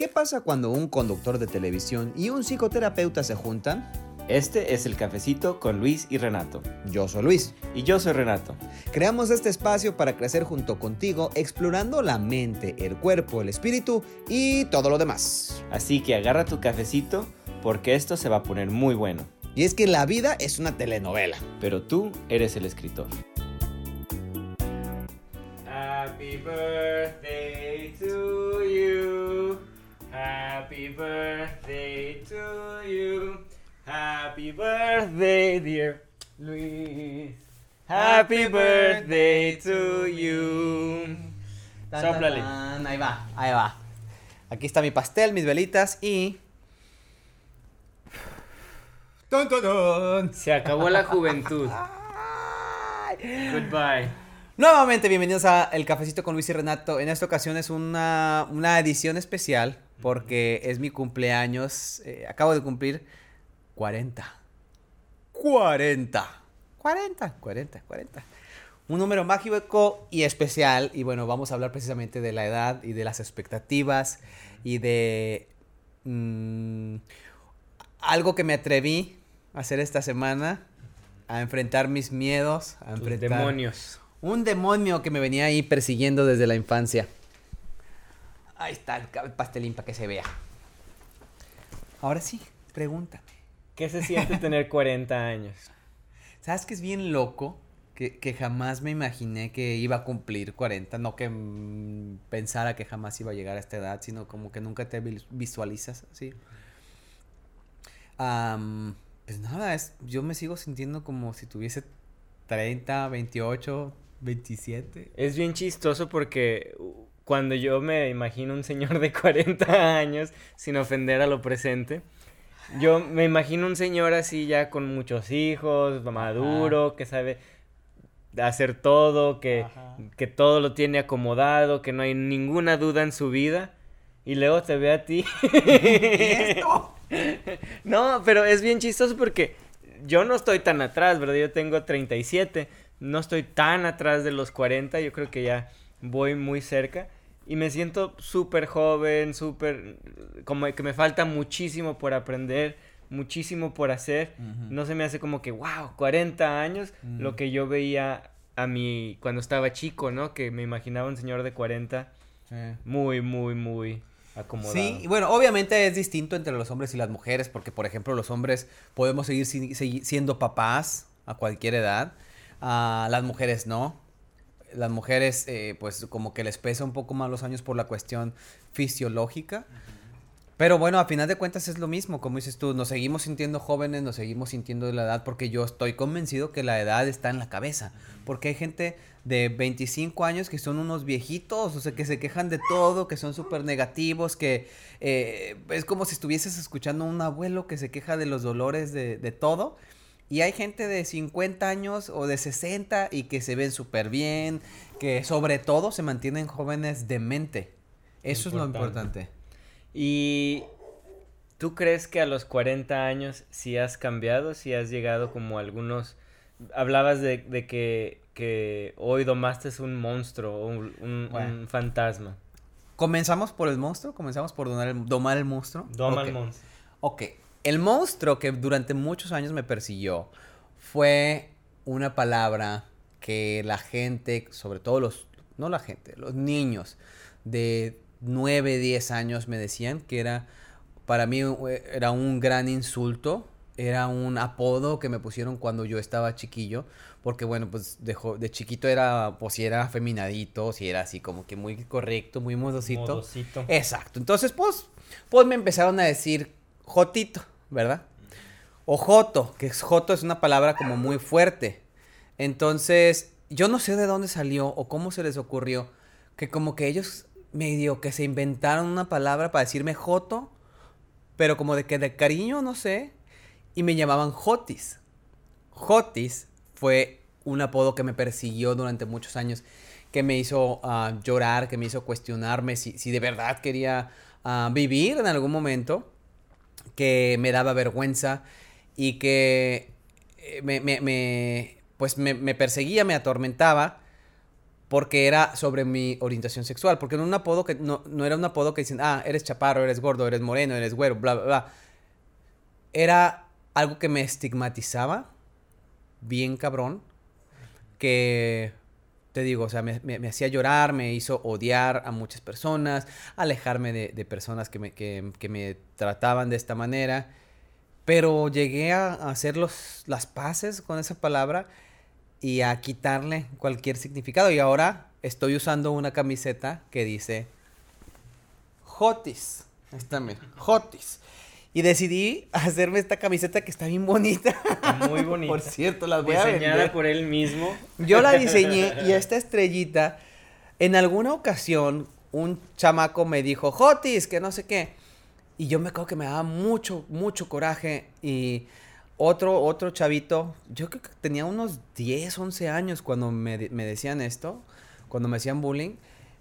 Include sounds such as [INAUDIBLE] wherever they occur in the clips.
¿Qué pasa cuando un conductor de televisión y un psicoterapeuta se juntan? Este es el cafecito con Luis y Renato. Yo soy Luis. Y yo soy Renato. Creamos este espacio para crecer junto contigo, explorando la mente, el cuerpo, el espíritu y todo lo demás. Así que agarra tu cafecito porque esto se va a poner muy bueno. Y es que la vida es una telenovela. Pero tú eres el escritor. Happy birthday to you. Happy birthday to you. Happy birthday, dear Luis. Happy birthday to you. Sóplale. Ahí va, ahí va. Aquí está mi pastel, mis velitas y. ¡Tun, tun, tun! Se acabó la juventud. [LAUGHS] Goodbye. Nuevamente, bienvenidos a El Cafecito con Luis y Renato. En esta ocasión es una, una edición especial porque es mi cumpleaños. Eh, acabo de cumplir 40. 40. 40, 40, 40. Un número mágico y especial. Y bueno, vamos a hablar precisamente de la edad y de las expectativas y de mm, algo que me atreví a hacer esta semana, a enfrentar mis miedos, a Tus enfrentar demonios. un demonio que me venía ahí persiguiendo desde la infancia. Ahí está el pastelín para que se vea. Ahora sí, pregúntame. ¿Qué se siente tener 40 años? ¿Sabes que es bien loco? Que, que jamás me imaginé que iba a cumplir 40. No que mm, pensara que jamás iba a llegar a esta edad, sino como que nunca te vis- visualizas así. Pues nada, es, yo me sigo sintiendo como si tuviese 30, 28, 27. Es bien chistoso porque uh, cuando yo me imagino un señor de [LAUGHS] 40 años, sin ofender a lo presente, yo me imagino un señor así ya con muchos hijos, maduro, que sabe hacer todo, que, que todo lo tiene acomodado, que no hay ninguna duda en su vida. Y luego te ve a ti. [LAUGHS] esto? [LAUGHS] No, pero es bien chistoso porque yo no estoy tan atrás, ¿verdad? Yo tengo 37, no estoy tan atrás de los 40, yo creo que ya voy muy cerca y me siento súper joven, súper, como que me falta muchísimo por aprender, muchísimo por hacer. No se me hace como que, wow, 40 años, lo que yo veía a mí cuando estaba chico, ¿no? Que me imaginaba un señor de 40 Sí. muy, muy, muy acomodado. Sí, y bueno, obviamente es distinto entre los hombres y las mujeres, porque por ejemplo los hombres podemos seguir si- segui- siendo papás a cualquier edad, ah, las mujeres no. Las mujeres eh, pues como que les pesa un poco más los años por la cuestión fisiológica. Pero bueno, a final de cuentas es lo mismo, como dices tú, nos seguimos sintiendo jóvenes, nos seguimos sintiendo de la edad, porque yo estoy convencido que la edad está en la cabeza, porque hay gente de 25 años que son unos viejitos, o sea, que se quejan de todo, que son súper negativos, que eh, es como si estuvieses escuchando a un abuelo que se queja de los dolores de, de todo. Y hay gente de 50 años o de 60 y que se ven súper bien, que sobre todo se mantienen jóvenes de mente. Eso es lo Importante. ¿Y tú crees que a los 40 años sí has cambiado, sí has llegado como algunos... Hablabas de, de que, que hoy domaste un monstruo o un, un- Bueno. un fantasma. ¿Comenzamos por el monstruo? ¿Comenzamos por domar el, domar el monstruo? Doma el monstruo. Ok. El monstruo que durante muchos años me persiguió fue una palabra que la gente, sobre todo los, no la gente, los niños de 9, 10 años me decían que era, para mí era un gran insulto, era un apodo que me pusieron cuando yo estaba chiquillo, porque bueno, pues de, de chiquito era, pues si era feminadito, si era así como que muy correcto, muy modosito. Modosito. Exacto. Entonces, pues, pues me empezaron a decir Jotito, ¿verdad? O Joto, que es Joto es una palabra como muy fuerte. Entonces, yo no sé de dónde salió o cómo se les ocurrió que como que ellos medio que se inventaron una palabra para decirme Joto, pero como de que de cariño, no sé, y me llamaban Jotis. Jotis fue un apodo que me persiguió durante muchos años, que me hizo ah, llorar, que me hizo cuestionarme si, si de verdad quería ah, vivir en algún momento, que me daba vergüenza y que eh, me, pues me, me perseguía, me atormentaba, porque era sobre mi orientación sexual, porque no un apodo que no, no era un apodo que dicen, ah, eres chaparro, eres gordo, eres moreno, eres güero, bla, bla, bla. Era algo que me estigmatizaba, bien cabrón, que te digo, o sea, me, me- hacía llorar, me hizo odiar a muchas personas, alejarme de, de personas que me, que, que me trataban de esta manera. Pero llegué a, a hacer los, las paces con esa palabra y a quitarle cualquier significado. Y ahora estoy usando una camiseta que dice Jotis. Ahí está, mira, Jotis. Y decidí hacerme esta camiseta que está bien bonita. Muy [LAUGHS] bonita. Por cierto, las voy a Diseñada por él mismo. Yo la diseñé [LAUGHS] y esta estrellita, en alguna ocasión, un chamaco me dijo, Jotis, que no sé qué. Y yo me acuerdo que me daba mucho, mucho coraje. Y otro, otro chavito, yo creo que tenía unos 10, 11 años cuando me, me decían esto, cuando me hacían bullying.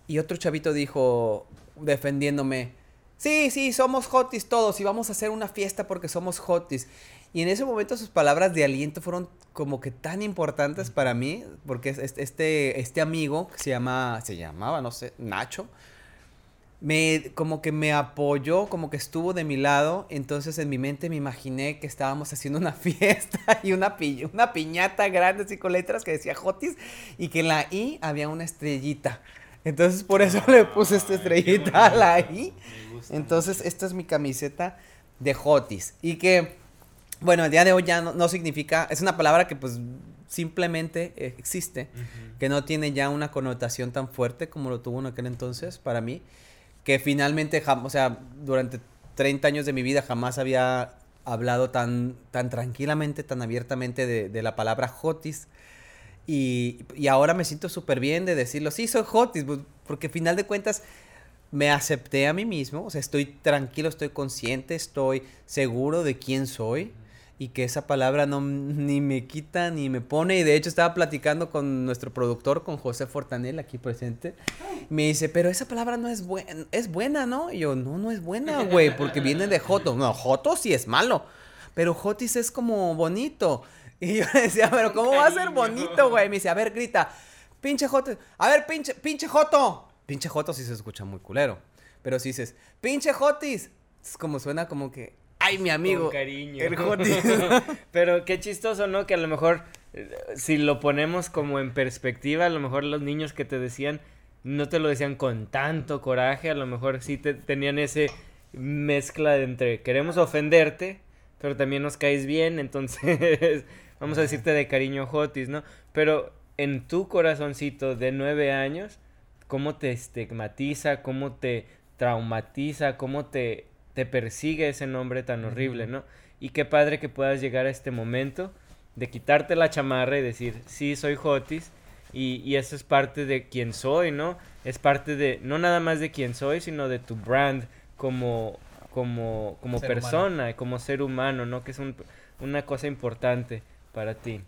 Y otro chavito dijo, defendiéndome, sí, sí, somos Jotis todos y vamos a hacer una fiesta porque somos Jotis. Y en ese momento sus palabras de aliento fueron como que tan importantes para mí, porque es- es- este, este amigo que se llama, se llamaba, no sé, Nacho, me, como que me apoyó, como que estuvo de mi lado, entonces en mi mente me imaginé que estábamos haciendo una [LAUGHS] fiesta y una, pi- una piñata grande así con letras que decía Jotis y que en la I había una estrellita. Entonces por eso le puse esta estrellita a la I. Entonces esta es mi camiseta de Jotis y que, bueno, el día de hoy ya no, no significa, es una palabra que pues simplemente existe que no tiene ya una connotación tan fuerte como lo tuvo en aquel entonces para mí, que finalmente, o sea, durante 30 años de mi vida jamás había hablado tan, tan tranquilamente, tan abiertamente de, de la palabra Jotis. Y, y ahora me siento súper bien de decirlo, sí, soy pues, porque final de cuentas me acepté a mí mismo, o sea, estoy tranquilo, estoy consciente, estoy seguro de quién soy y que esa palabra no ni me quita ni me pone. Y de hecho estaba platicando con nuestro productor con José Fortanel aquí presente me dice pero esa palabra no es buena es buena no y yo no no es buena güey porque viene de joto no joto sí es malo pero jotis es como bonito [LAUGHS] y yo le decía pero cómo va a ser bonito güey me dice a ver grita pinche joto a ver pinche pinche joto pinche joto sí se escucha muy culero pero si dices pinche jotis es como suena como que ay mi amigo Con cariño. el jotis [LAUGHS] Pero qué chistoso, ¿no? Que a lo mejor, eh, si lo ponemos como en perspectiva, a lo mejor los niños que te decían, no te lo decían con tanto coraje, a lo mejor sí te, tenían ese mezcla de entre queremos ofenderte, pero también nos caes bien, entonces vamos a decirte de cariño Jotis, ¿no? Pero en tu corazoncito de nueve años, ¿cómo te estigmatiza, cómo te traumatiza, cómo te, te persigue ese nombre tan horrible, ¿no? Y qué padre que puedas llegar a este momento de quitarte la chamarra y decir, sí, soy Jotis, y, y eso es parte de quién soy, ¿no? Es parte de, no nada más de quién soy, sino de tu brand como, como, como Ser persona, como ser humano, ¿no? Que es un- una cosa importante para ti.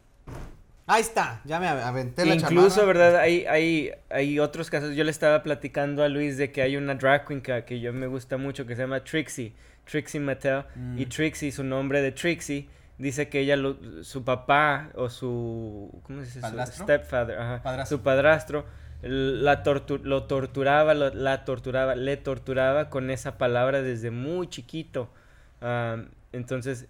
Ahí está, ya me aventé la Incluso, chamarra. ¿verdad? Hay, hay, hay otros casos. Yo le estaba platicando a Luis de que hay una drag queen que, que yo me gusta mucho que se llama Trixie, Trixie Mattel. Y Mm. Trixie, su nombre de Trixie, dice que ella, lo- su papá o su, ¿cómo se dice? Su ¿Padrastro? stepfather, ajá, Padrastro. su padrastro, la tortu- lo torturaba, lo- la torturaba, le torturaba con esa palabra desde muy chiquito. Am, entonces,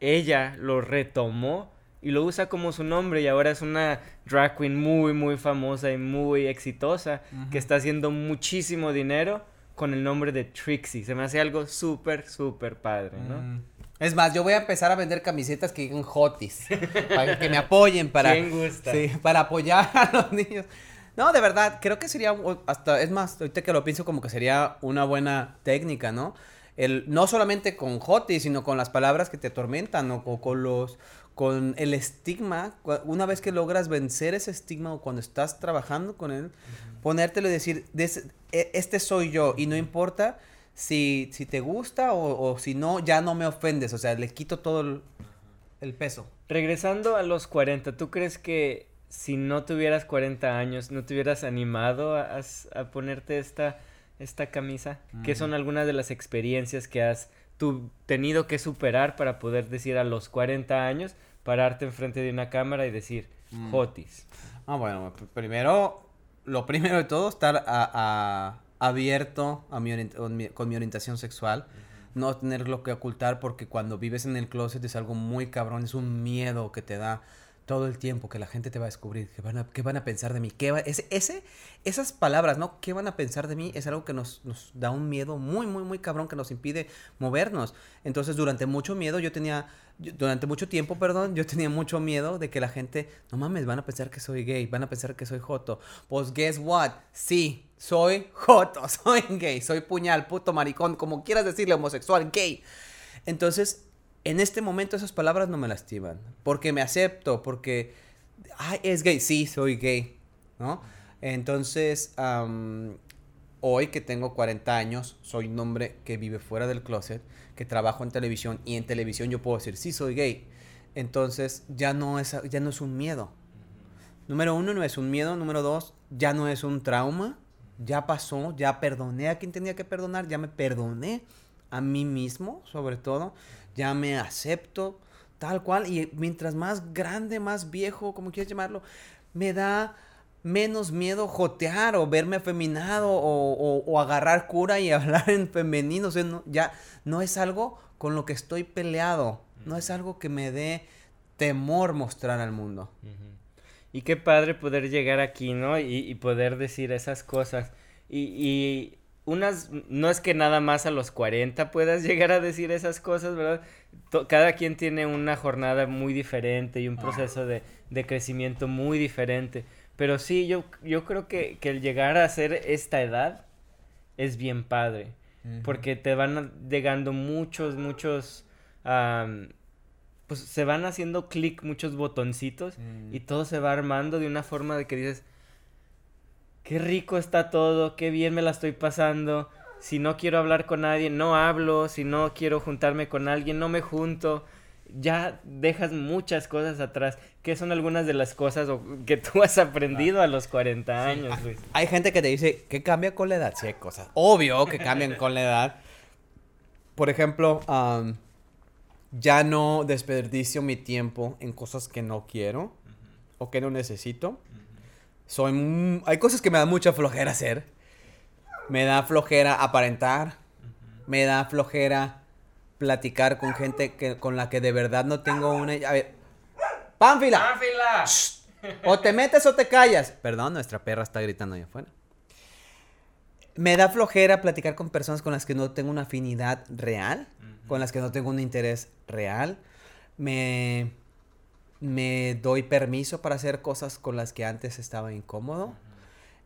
ella lo retomó y lo usa como su nombre y ahora es una drag queen muy muy famosa y muy exitosa que está haciendo muchísimo dinero con el nombre de Trixie. Se me hace algo súper súper padre, ¿no? Mm. Es más, yo voy a empezar a vender camisetas que digan Jotis. para que me apoyen, para. [LAUGHS] ¿Quién gusta? Sí, para apoyar a los niños. No, de verdad, creo que sería. Hasta, es más, ahorita que lo pienso, como que sería una buena técnica, ¿no? El, no solamente con Jotis, sino con las palabras que te atormentan o, o con los. Con el estigma, una vez que logras vencer ese estigma o cuando estás trabajando con él, ponértelo y decir, "Des- e- este soy yo y no importa si, si te gusta o, o si no, ya no me ofendes, o sea, le quito todo el, el peso. Regresando a los 40, ¿tú crees que si no tuvieras 40 años, no te hubieras animado a, a ponerte esta, esta camisa? ¿Qué son algunas de las experiencias que has tú tenido que superar para poder decir a los 40 años, pararte enfrente de una cámara y decir, Mm. Jotis? Ah, bueno, pr- primero lo primero de todo, estar a, a- abierto a mi con, mi, con mi orientación sexual. No tener lo que ocultar porque cuando vives en el closet es algo muy cabrón, es un miedo que te da todo el tiempo que la gente te va a descubrir, que van a, qué van a pensar de mí, qué va, ese, ese, esas palabras, ¿no? ¿Qué van a pensar de mí? Es algo que nos, nos da un miedo muy, muy, muy cabrón que nos impide movernos. Entonces, durante mucho miedo, yo tenía, durante mucho tiempo, perdón, yo tenía mucho miedo de que la gente, no mames, van a pensar que soy gay, van a pensar que soy joto. Pues, guess what? Sí, soy joto, [LAUGHS] soy gay, soy puñal, puto maricón, como quieras decirle, homosexual, gay. Entonces, en este momento esas palabras no me lastiman, porque me acepto, porque, ay, es gay, sí, soy gay, ¿no? Entonces, am, hoy que tengo 40 años, soy un hombre que vive fuera del closet, que trabajo en televisión y en televisión yo puedo decir, sí, soy gay. Entonces, ya no es, ya no es un miedo. Número uno, no es un miedo. Número dos, ya no es un trauma. Ya pasó, ya perdoné a quien tenía que perdonar, ya me perdoné a mí mismo, sobre todo. Ya me acepto tal cual. Y mientras más grande, más viejo, como quieras llamarlo, me da menos miedo jotear o verme afeminado o, o- o agarrar cura y [LAUGHS] hablar en femenino. O sea, no- ya no es algo con lo que estoy peleado. No es algo que me dé temor mostrar al mundo. Y qué padre poder llegar aquí, ¿no? Y, y poder decir esas cosas. Y, y unas, no es que nada más a los 40 puedas [LAUGHS] llegar a decir esas cosas, ¿verdad? To- cada quien tiene una jornada muy diferente y un proceso de, de crecimiento muy diferente. Pero sí, yo, yo creo que, que el llegar a ser esta edad es bien padre. Porque te van llegando muchos, muchos... pues se van haciendo clic muchos botoncitos Mm. y todo se va armando de una forma de que dices, qué rico está todo, qué bien me la estoy pasando. Si no quiero hablar con nadie, no hablo. Si no quiero juntarme con alguien, no me junto. Ya dejas muchas cosas atrás. ¿Qué son algunas de las cosas que tú has aprendido a los 40 años, Luis? Hay gente que te dice que cambia con la edad. Sí, hay cosas. Obvio que cambian con la edad. Por ejemplo, am, ya no desperdicio mi tiempo en cosas que no quiero o que no necesito. Soy hay cosas que me da mucha flojera hacer. Me da flojera aparentar. Me da flojera platicar con gente que, con la que de verdad no tengo una... A ver, ¡Pánfila! O te metes o te callas. Perdón, nuestra perra está gritando allá afuera. Me da flojera platicar con personas con las que no tengo una afinidad real, con las que no tengo un interés real. Me, me doy permiso para hacer cosas con las que antes estaba incómodo.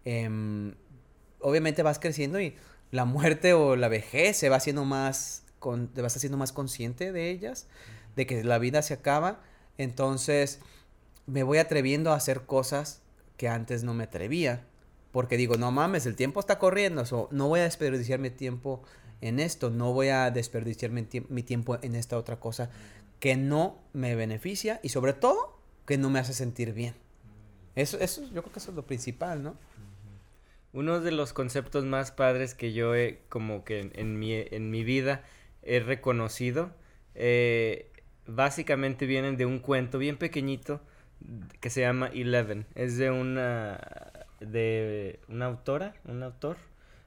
Em, obviamente vas creciendo y la muerte o la vejez se va haciendo más, con, te vas haciendo más consciente de ellas, de que la vida se acaba. Entonces me voy atreviendo a hacer cosas que antes no me atrevía. Porque digo, no mames, el tiempo está corriendo. so, no voy a desperdiciar mi tiempo en esto. No voy a desperdiciar mi, tie- mi tiempo en esta otra cosa que no me beneficia y sobre todo que no me hace sentir bien. Eso, eso yo creo que eso es lo principal, ¿no? Uno de los conceptos más padres que yo he, como que en, mi, en mi vida he reconocido, eh, básicamente vienen de un cuento bien pequeñito que se llama Eleven. Es de una, de una autora, un autor,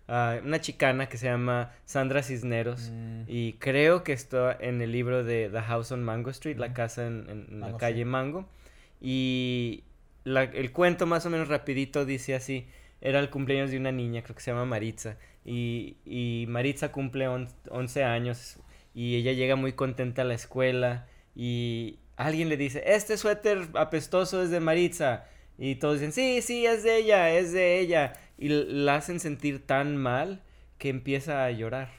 ah, una chicana que se llama Sandra Cisneros. Mm. Y creo que está en el libro de The House on Mango Street, la casa en, Ah, la no calle. Mango. Y la- el cuento más o menos rapidito dice así, era el cumpleaños de una niña, creo que se llama Maritza. Y, y Maritza cumple on- 11 años y ella llega muy contenta a la escuela y alguien le dice, este suéter apestoso es de Maritza. Y todos dicen, sí, sí, es de ella, es de ella. Y la hacen sentir tan mal que empieza a llorar.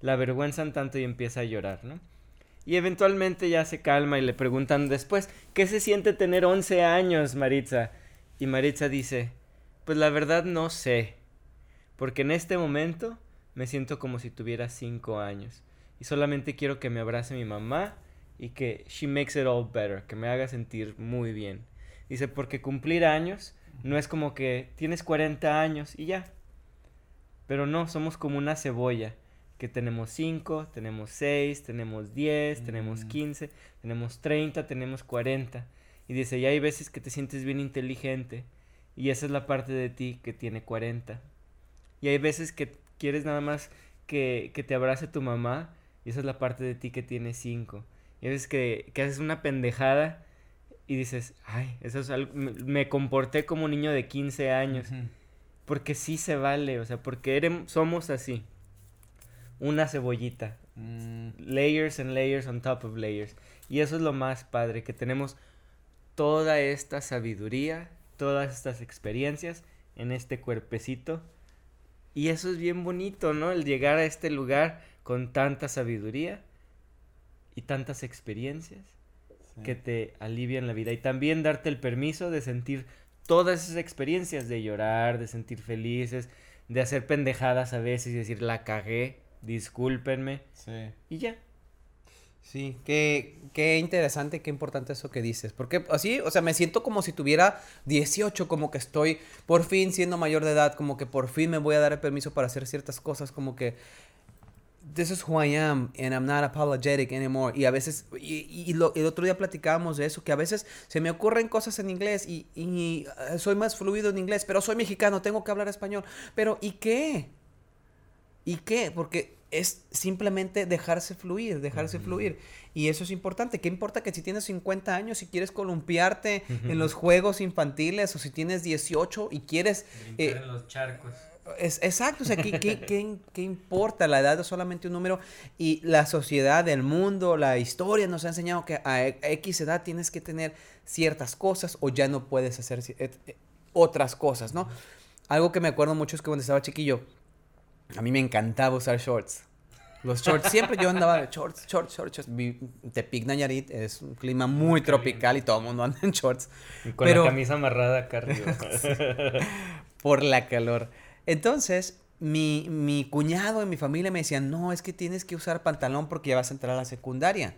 La avergüenzan tanto y empieza a llorar, ¿no? Y eventualmente ya se calma y le preguntan después, ¿qué se siente tener 11 años, Maritza? Y Maritza dice, pues la verdad no sé, porque en este momento me siento como si tuviera 5 años. Y solamente quiero que me abrace mi mamá y que she makes it all better, que me haga sentir muy bien. Dice, porque cumplir años no es como que tienes 40 años y ya. Pero no, somos como una cebolla, que tenemos 5, tenemos 6, tenemos 10, tenemos Mm. 15, tenemos 30, tenemos 40. Y dice, y hay veces que te sientes bien inteligente y esa es la parte de ti que tiene 40. Y hay veces que quieres nada más que, que te abrace tu mamá y esa es la parte de ti que tiene 5. Y hay veces que, que haces una pendejada y dices, ay, eso es algo, me, comporté como un niño de 15 años. Porque sí se vale, o sea, porque somos así. Una cebollita. Mm. Layers and layers on top of layers. Y eso es lo más padre, que tenemos toda esta sabiduría, todas estas experiencias en este cuerpecito. Y eso es bien bonito, ¿no? El llegar a este lugar con tanta sabiduría y tantas experiencias que te alivian la vida. Y también darte el permiso de sentir todas esas experiencias, de llorar, de sentir felices, de hacer pendejadas a veces y decir, la cagué, discúlpenme. Sí. Y ya. Sí, qué, qué interesante, qué importante eso que dices. Porque así, o sea, me siento como si tuviera 18, como que estoy por fin siendo mayor de edad, como que por fin me voy a dar el permiso para hacer ciertas cosas, como que this is who I am and I'm not apologetic anymore. Y a veces, y, lo, el otro día platicábamos de eso, que a veces se me ocurren cosas en inglés y, y, eh, soy más fluido en inglés, pero soy mexicano, tengo que hablar español. Pero ¿y qué? ¿Y qué? Porque es simplemente dejarse fluir, dejarse fluir. Y eso es importante. ¿Qué importa que si tienes 50 años y quieres columpiarte en los juegos infantiles o si tienes 18 y quieres... Eh, en los charcos es, exacto, o sea, ¿qué, qué, importa? La edad es solamente un número y la sociedad, el mundo, la historia nos ha enseñado que a X edad tienes que tener ciertas cosas o ya no puedes hacer eh, otras cosas, ¿no? Algo que me acuerdo mucho es que cuando estaba chiquillo, a mí me encantaba usar shorts. Los shorts, siempre yo andaba de shorts, shorts, shorts, shorts. Tepic Nayarit es un clima muy tropical y todo el mundo anda en shorts. Y con la camisa amarrada acá arriba. [LAUGHS] por la calor. Entonces, mi, mi, cuñado y mi familia me decían, no, es que tienes que usar pantalón porque ya vas a entrar a la secundaria.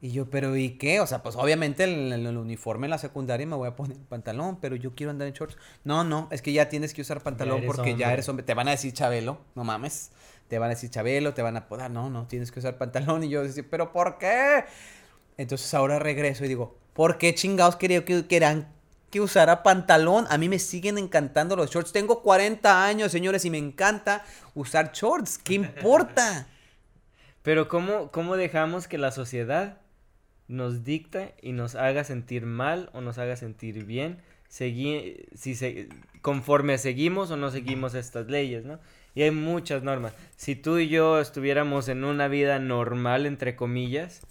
Y yo, pero ¿y qué? O sea, pues obviamente el, el, uniforme en la secundaria me voy a poner pantalón, pero yo quiero andar en shorts. No, no, es que ya tienes que usar pantalón porque ya eres hombre. Te van a decir Chabelo, no mames. Te van a decir Chabelo, te van a podar. No, no, tienes que usar pantalón. Y yo decía, ¿pero por qué? Entonces ahora regreso y digo, ¿por qué chingados quería que, que eran que usara pantalón. A mí me siguen encantando los shorts. Tengo 40 años, señores, y me encanta usar shorts. ¿Qué importa? [LAUGHS] Pero ¿cómo, cómo dejamos que la sociedad nos dicta y nos haga sentir mal o nos haga sentir bien? Si se conforme seguimos o no seguimos estas leyes, ¿no? Y hay muchas normas. Si tú y yo estuviéramos en una vida normal, entre comillas,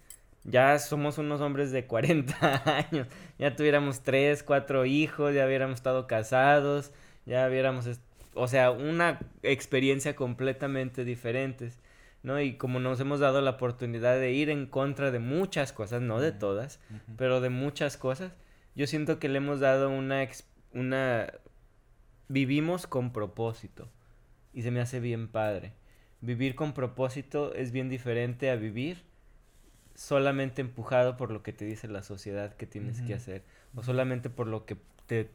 ya somos unos hombres de 40 [LAUGHS] años, ya tuviéramos 3, 4 hijos, ya hubiéramos estado casados, ya hubiéramos, o sea, una experiencia completamente diferente, ¿no? Y como nos hemos dado la oportunidad de ir en contra de muchas cosas, no de todas, pero de muchas cosas, yo siento que le hemos dado una, una, vivimos con propósito y se me hace bien padre. Vivir con propósito es bien diferente a vivir solamente empujado por lo que te dice la sociedad que tienes que hacer o solamente por lo que te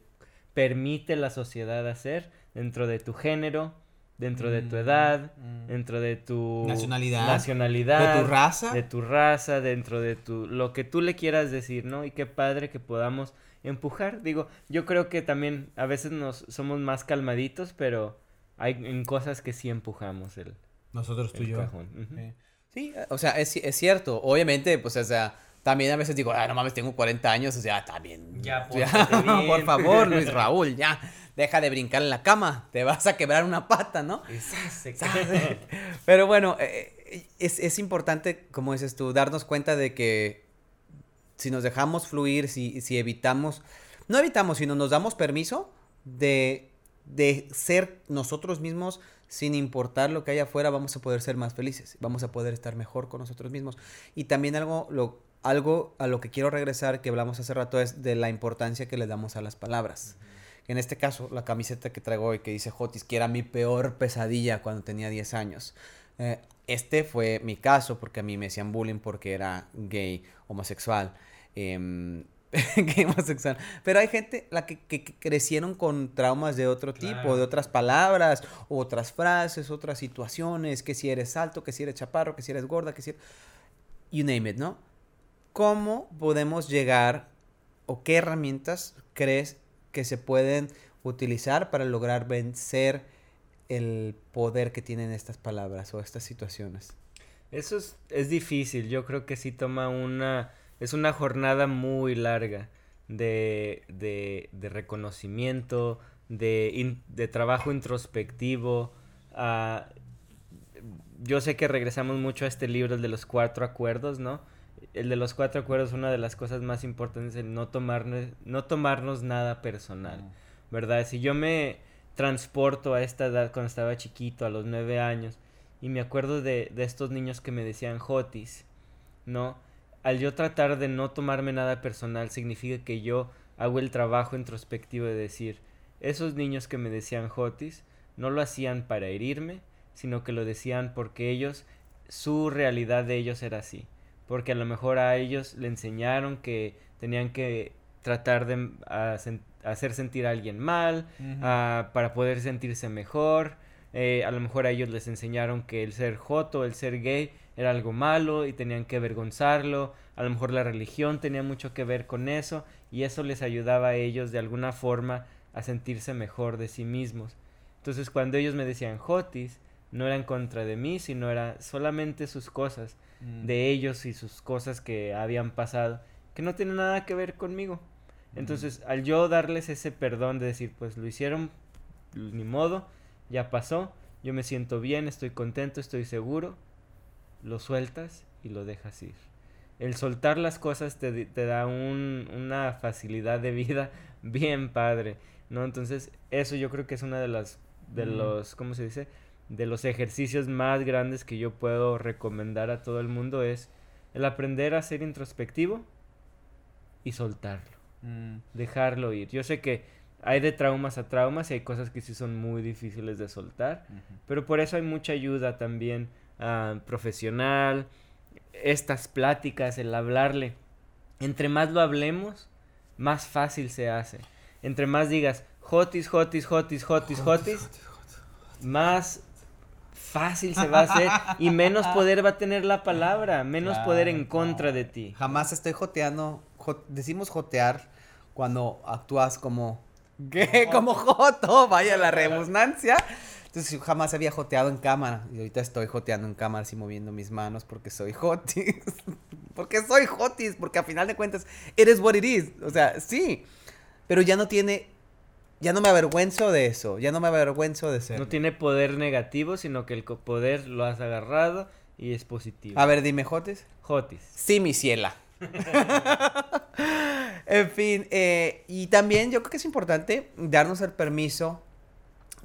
permite la sociedad hacer dentro de tu género, dentro de tu edad, mm. dentro de tu nacionalidad, nacionalidad, de tu raza, de tu raza, dentro de tu lo que tú le quieras decir, ¿no? Y qué padre que podamos empujar. Digo, yo creo que también a veces nos somos más calmaditos, pero hay en cosas que sí empujamos el nosotros tú y yo. Sí, o sea, es, es cierto. Obviamente, pues, o sea, también a veces digo, ah, no mames, tengo 40 años, o sea, también. Ya, [LAUGHS] por favor, Luis Raúl, ya. Deja de brincar en la cama, te vas a quebrar una pata, ¿no? [LAUGHS] Pero bueno, eh, es, es importante, como dices tú, darnos cuenta de que si nos dejamos fluir, si, si evitamos, no evitamos, sino nos damos permiso de, de ser nosotros mismos sin importar lo que haya afuera, vamos a poder ser más felices, vamos a poder estar mejor con nosotros mismos. Y también algo, lo, algo a lo que quiero regresar, que hablamos hace rato, es de la importancia que le damos a las palabras. En este caso, la camiseta que traigo hoy que dice Jotis, que era mi peor pesadilla cuando tenía 10 años. Eh, este fue mi caso porque a mí me hacían bullying porque era gay, homosexual. [LAUGHS] Em, homosexual. Pero hay gente la que, crecieron con traumas de otro tipo, de otras palabras, otras frases, otras situaciones, que si eres alto, que si eres chaparro, que si eres gorda, que si eres... You name it, ¿no? ¿Cómo podemos llegar o qué herramientas crees que se pueden utilizar para lograr vencer el poder que tienen estas palabras o estas situaciones? Eso es, es difícil, yo creo que sí toma una, es una jornada muy larga de, de, de reconocimiento, de, in, de trabajo introspectivo. Uh, yo sé que regresamos mucho a este libro, el de los cuatro acuerdos, ¿no? El de los cuatro acuerdos, una de las cosas más importantes es el no tomarnos, no tomarnos nada personal, ¿verdad? Si yo me transporto a esta edad cuando estaba chiquito, a los nueve años, y me acuerdo de, de estos niños que me decían Jotis, ¿no? Al yo tratar de no tomarme nada personal, significa que yo hago el trabajo introspectivo de decir, esos niños que me decían Jotis, no lo hacían para herirme, sino que lo decían porque ellos, su realidad de ellos era así. Porque a lo mejor a ellos le enseñaron que tenían que tratar de hacer sentir a alguien mal, uh -huh. para poder sentirse mejor. Eh, a lo mejor a ellos les enseñaron que el ser joto, el ser gay, era algo malo y tenían que avergonzarlo. A lo mejor la religión tenía mucho que ver con eso y eso les ayudaba a ellos de alguna forma a sentirse mejor de sí mismos. Entonces cuando ellos me decían Jotis, no era en contra de mí, sino era solamente sus cosas, mm. de ellos y sus cosas que habían pasado, que no tienen nada que ver conmigo. Mm. Entonces, al yo darles ese perdón de decir, pues lo hicieron, ni modo, ya pasó, yo me siento bien, estoy contento, estoy seguro, lo sueltas y lo dejas ir. El soltar las cosas te, te da un, una facilidad de vida [LAUGHS] bien padre, ¿no? Entonces, eso yo creo que es una de las, de mm. los, ¿cómo se dice? de los ejercicios más grandes que yo puedo recomendar a todo el mundo es el aprender a ser introspectivo y soltarlo. Mm. Dejarlo ir. Yo sé que hay de traumas a traumas y hay cosas que sí son muy difíciles de soltar, uh -huh. pero por eso hay mucha ayuda también uh, profesional, estas pláticas, el hablarle. Entre más lo hablemos, más fácil se hace. Entre más digas, jotis, jotis, jotis, jotis, jotis, jotis más fácil se va a hacer y menos [LAUGHS] poder va a tener la palabra, menos claro, poder en contra de ti. Jamás estoy joteando, jot, decimos jotear cuando actúas como ¿qué? como joto, vaya la redundancia. Entonces jamás había joteado en cámara y ahorita estoy joteando en cámara así moviendo mis manos porque soy jotis. [LAUGHS] porque soy jotis, porque a final de cuentas eres what it is, o sea, sí. Pero ya no tiene ya no me avergüenzo de eso, ya no me avergüenzo de ser. No tiene poder negativo, sino que el poder lo has agarrado y es positivo. A ver, dime, Jotis. Jotis. Sí, mi ciela. [LAUGHS] en fin, eh, y también yo creo que es importante darnos el permiso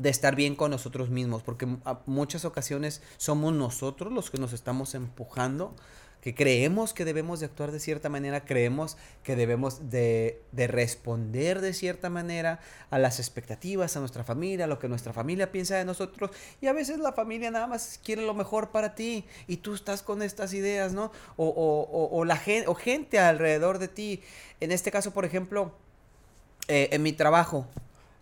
de estar bien con nosotros mismos, porque a muchas ocasiones somos nosotros los que nos estamos empujando que creemos que debemos de actuar de cierta manera, creemos que debemos de, de, responder de cierta manera a las expectativas, a nuestra familia, a lo que nuestra familia piensa de nosotros. Y a veces la familia nada más quiere lo mejor para ti y tú estás con estas ideas, ¿no? O, o, o, o la gente, o gente alrededor de ti. En este caso, por ejemplo, eh, en mi trabajo,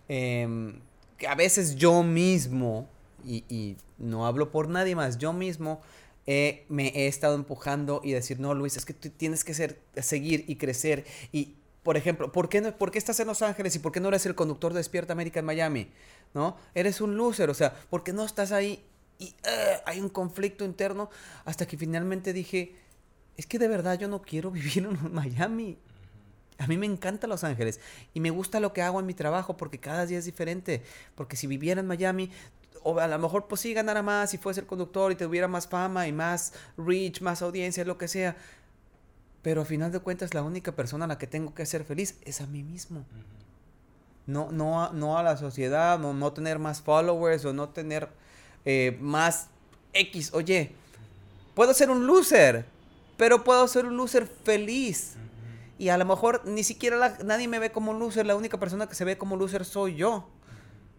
eh, que a veces yo mismo, y, y no hablo por nadie más, yo mismo, eh, me he estado empujando y decir, no, Luis, es que tú tienes que ser, seguir y crecer. Y, por ejemplo, ¿por qué, no, ¿por qué estás en Los Ángeles y por qué no eres el conductor de Despierta América en Miami? ¿No? Eres un loser, o sea, ¿por qué no estás ahí? Y uh, hay un conflicto interno hasta que finalmente dije, es que de verdad yo no quiero [LAUGHS] vivir en Miami. A mí me encanta Los Ángeles y me gusta lo que hago en mi trabajo porque cada día es diferente. Porque si viviera en Miami, o a lo mejor pues sí ganara más si fuese el conductor y tuviera más fama y más reach, más audiencia, lo que sea. Pero a final de cuentas la única persona a la que tengo que hacer feliz es a mí mismo. Uh -huh. No, no, a, no a la sociedad, no, no tener más followers o no tener eh, más X. Oye, puedo ser un loser, pero puedo ser un loser feliz. Uh -huh. Y a lo mejor ni siquiera la, nadie me ve como loser, la única persona que se ve como loser soy yo.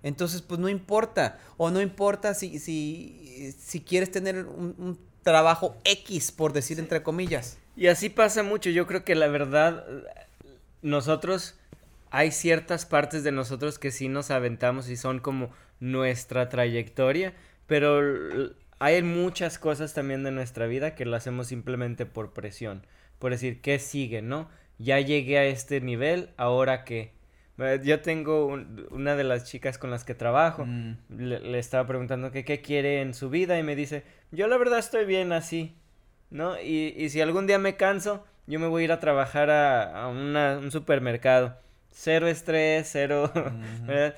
Entonces, pues no importa. O no importa si, si, si quieres tener un, un trabajo X, por decir sí. entre comillas. Y así pasa mucho. Yo creo que la verdad, nosotros, hay ciertas partes de nosotros que sí nos aventamos y son como nuestra trayectoria, pero hay muchas cosas también de nuestra vida que lo hacemos simplemente por presión. Por decir, ¿qué sigue, no? Ya llegué a este nivel, ahora qué Eh, Yo tengo un- una de las chicas con las que trabajo. Mm. Le, le estaba preguntando que qué quiere en su vida y me dice, yo la verdad estoy bien así, ¿no? Y, y si algún día me canso, yo me voy a ir a trabajar a, a una- un supermercado. Cero estrés, cero. [LAUGHS] ¿verdad?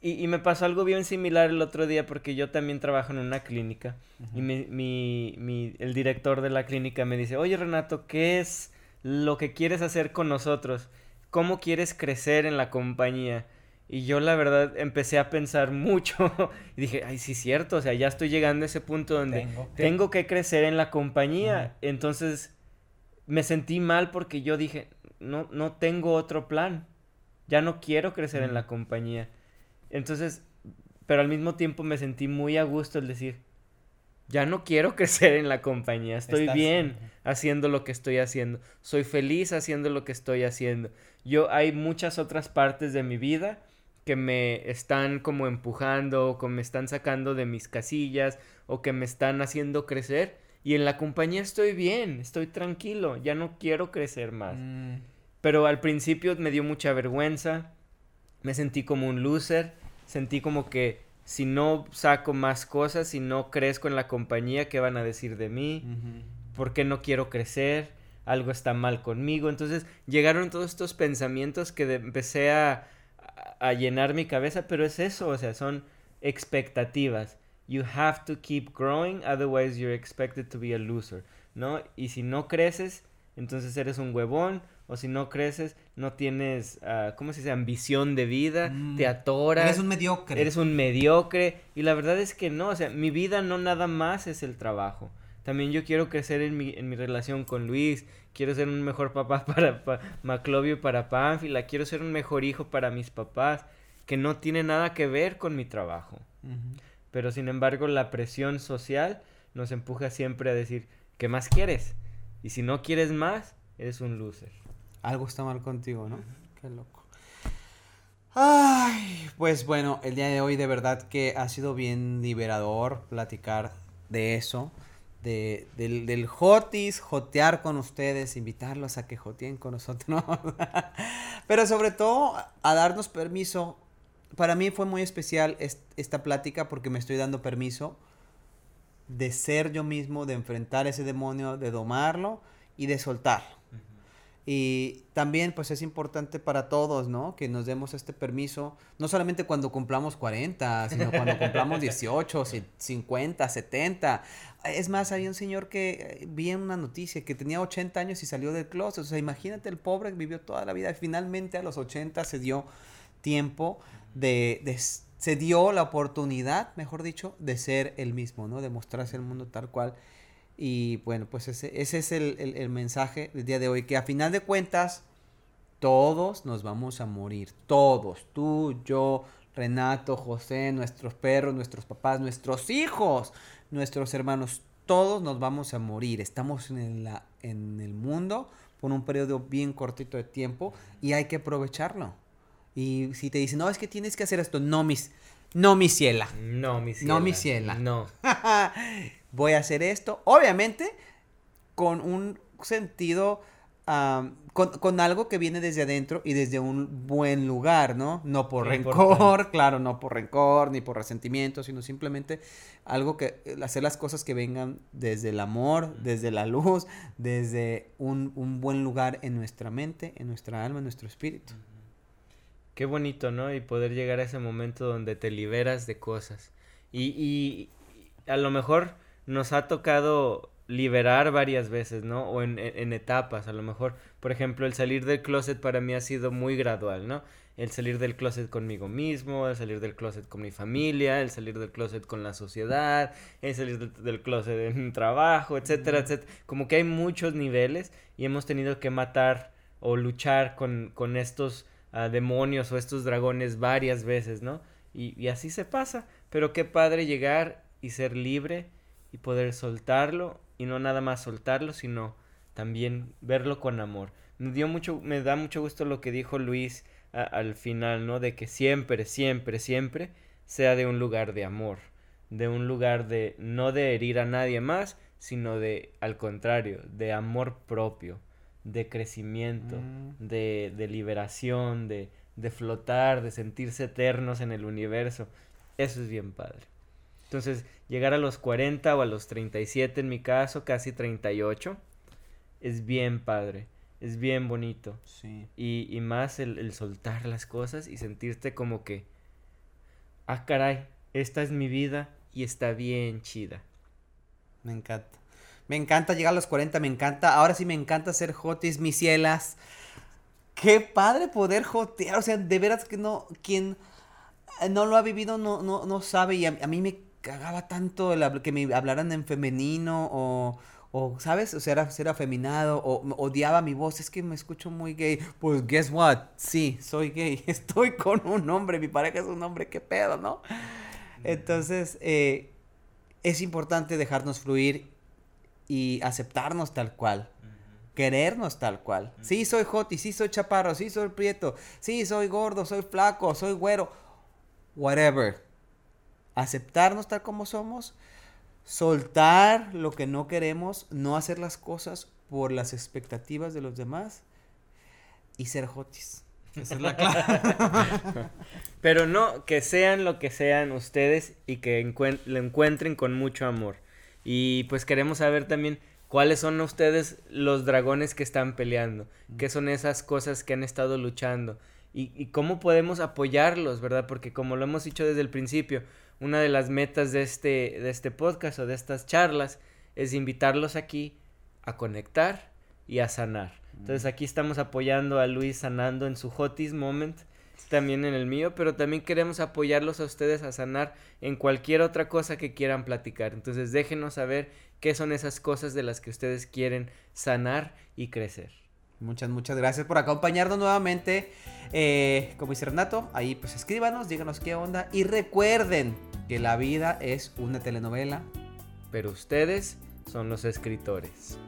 Y, y me pasó algo bien similar el otro día porque yo también trabajo en una clínica y mi, mi, mi- el director de la clínica me dice, oye Renato, ¿qué es lo que quieres hacer con nosotros? ¿Cómo quieres crecer en la compañía? Y yo la verdad empecé a pensar [LAUGHS] mucho y dije, ay, sí es cierto, o sea, ya estoy llegando a ese punto donde Tengo que- tengo que crecer en la compañía. Entonces me sentí mal porque yo dije, no, no tengo otro plan. Ya no quiero crecer en la compañía. Entonces, pero al mismo tiempo me sentí muy a gusto el decir, ya no quiero [LAUGHS] crecer en la compañía. Estoy Estás- bien haciendo lo que estoy haciendo. Soy feliz haciendo lo que estoy haciendo. Yo hay muchas otras partes de mi vida que me están como empujando, o que me están sacando de mis casillas, o que me están haciendo crecer. Y en la compañía estoy bien, estoy tranquilo, ya no quiero crecer más. Mm. Pero al principio me dio mucha vergüenza, me sentí como un loser, sentí como que si no saco más cosas, si no crezco en la compañía, ¿qué van a decir de mí? ¿Por qué no quiero crecer? Algo está mal conmigo. Entonces llegaron todos estos pensamientos que de- empecé a, a- a llenar mi cabeza, pero es eso, o sea, son expectativas. You have to keep growing, otherwise you're expected to be a loser, ¿no? Y si no creces, entonces eres un huevón, o si no creces, no tienes, ah, ¿cómo se dice? Ambición de vida, Mm. te atoras. Eres un mediocre. Eres un mediocre. Y la verdad es que no, o sea, mi vida no nada más es el trabajo. También yo quiero crecer en mi, en mi relación con Luis. Quiero ser un mejor papá [LAUGHS] para, pa- Maclovio y para Pánfila. Quiero ser un mejor hijo para mis papás. Que no tiene nada que ver con mi trabajo. Pero sin embargo, la presión social nos empuja siempre a decir, ¿qué más quieres? Y si no quieres más, eres un loser. Algo está mal contigo, ¿no? Qué loco. Ay, pues bueno, el día de hoy de verdad que ha sido bien liberador platicar de eso, de, del, del jotis, jotear con ustedes, invitarlos a que joteen con nosotros, [LAUGHS] pero sobre todo a darnos permiso. Para mí fue muy especial est- esta plática porque me estoy dando permiso de ser yo mismo, de enfrentar ese demonio, de domarlo y de soltarlo. Y también pues es importante para todos, ¿no? Que nos demos este permiso, no solamente cuando cumplamos 40, sino cuando cumplamos 18, si- 50, 70. Es más, hay un señor que eh, vi en una noticia que tenía 80 años y salió del closet. O sea, imagínate el pobre que vivió toda la vida. Finalmente a los 80 se dio tiempo de, de se dio la oportunidad, mejor dicho, de ser el mismo, ¿no? De mostrarse al mundo tal cual. Y bueno, pues ese, ese es el, el- mensaje del día de hoy, que a final de cuentas todos nos vamos a morir, todos, tú, yo, Renato, José, nuestros perros, nuestros papás, nuestros hijos, nuestros hermanos, todos nos vamos a morir, estamos en, la, en el mundo por un periodo bien cortito de tiempo y hay que aprovecharlo. Y si te dicen, no, es que tienes que hacer esto, no, mis, no, mi ciela. No, mi ciela. No, mi ciela. No. [LAUGHS] Voy a hacer esto, obviamente, con un sentido, am, con, con algo que viene desde adentro y desde un buen lugar, ¿no? No por rencor, [LAUGHS] claro, no por rencor ni por resentimiento, sino simplemente algo que, hacer las cosas que vengan desde el amor, desde la luz, desde un, un buen lugar en nuestra mente, en nuestra alma, en nuestro espíritu. Qué bonito, ¿no? Y poder llegar a ese momento donde te liberas de cosas. Y, y a lo mejor nos ha tocado liberar varias veces, ¿no? O en, en- en etapas, a lo mejor. Por ejemplo, el salir del closet para mí ha sido muy gradual, ¿no? El salir del closet conmigo mismo, el salir del closet con mi familia, el salir del closet con la sociedad, el salir del, del closet en un trabajo, etcétera, etcétera. Como que hay muchos niveles y hemos tenido que matar o luchar con, con estos ah, demonios o estos dragones varias veces, ¿no? Y, así se pasa. Pero qué padre llegar y ser libre y poder soltarlo y no nada más soltarlo, sino también verlo con amor. Me dio mucho, me da mucho gusto lo que dijo Luis a- al final, ¿no? De que siempre, siempre, siempre sea de un lugar de amor, de un lugar de no de herir a nadie más, sino de al contrario, de amor propio, de crecimiento, Mm. de, de liberación, de de flotar, de sentirse eternos en el universo. Eso es bien padre. Entonces, llegar a los 40 o a los 37 en mi caso, casi 38, es bien padre, es bien bonito. Sí. Y, y más el, el soltar las cosas y sentirte como que, ah, caray, esta es mi vida y está bien chida. Me encanta. Me encanta llegar a los 40, me encanta. Ahora sí me encanta ser jotis, mis cielas. Qué padre poder jotear. O sea, de veras que no, quien no lo ha vivido no, no, no sabe. Y a, a mí me cagaba tanto el que me hablaran en femenino o, o ¿sabes? O sea, era, ser afeminado o odiaba mi voz. Es que me escucho muy gay. Pues, guess what? Sí, soy gay. [LAUGHS] Estoy con un hombre. Mi pareja es un hombre. ¿Qué pedo, no? Entonces, eh, es importante dejarnos fluir y aceptarnos tal cual. Querernos tal cual. Sí, soy hot y sí soy chaparro, sí soy prieto, sí soy gordo, soy flaco, soy güero. Whatever. Aceptarnos tal como somos. Soltar lo que no queremos. No hacer las cosas por las expectativas de los demás. Y ser hotis. Esa es la clave. Pero no, que sean lo que sean ustedes y que encuen- lo encuentren con mucho amor. Y pues queremos saber también cuáles son ustedes los dragones que están peleando, qué son esas cosas que han estado luchando y, y cómo podemos apoyarlos, ¿verdad? Porque como lo hemos dicho desde el principio, una de las metas de este, de este podcast o de estas charlas es invitarlos aquí a conectar y a sanar. Entonces aquí estamos apoyando a Luis sanando en su Hotis Moment, también en el mío, pero también queremos apoyarlos a ustedes a sanar en cualquier otra cosa que quieran platicar. Entonces déjenos saber qué son esas cosas de las que ustedes quieren sanar y crecer. Muchas, muchas gracias por acompañarnos nuevamente. Eh, como dice Renato, ahí pues escríbanos, díganos qué onda. Y recuerden que la vida es una telenovela. Pero ustedes son los escritores.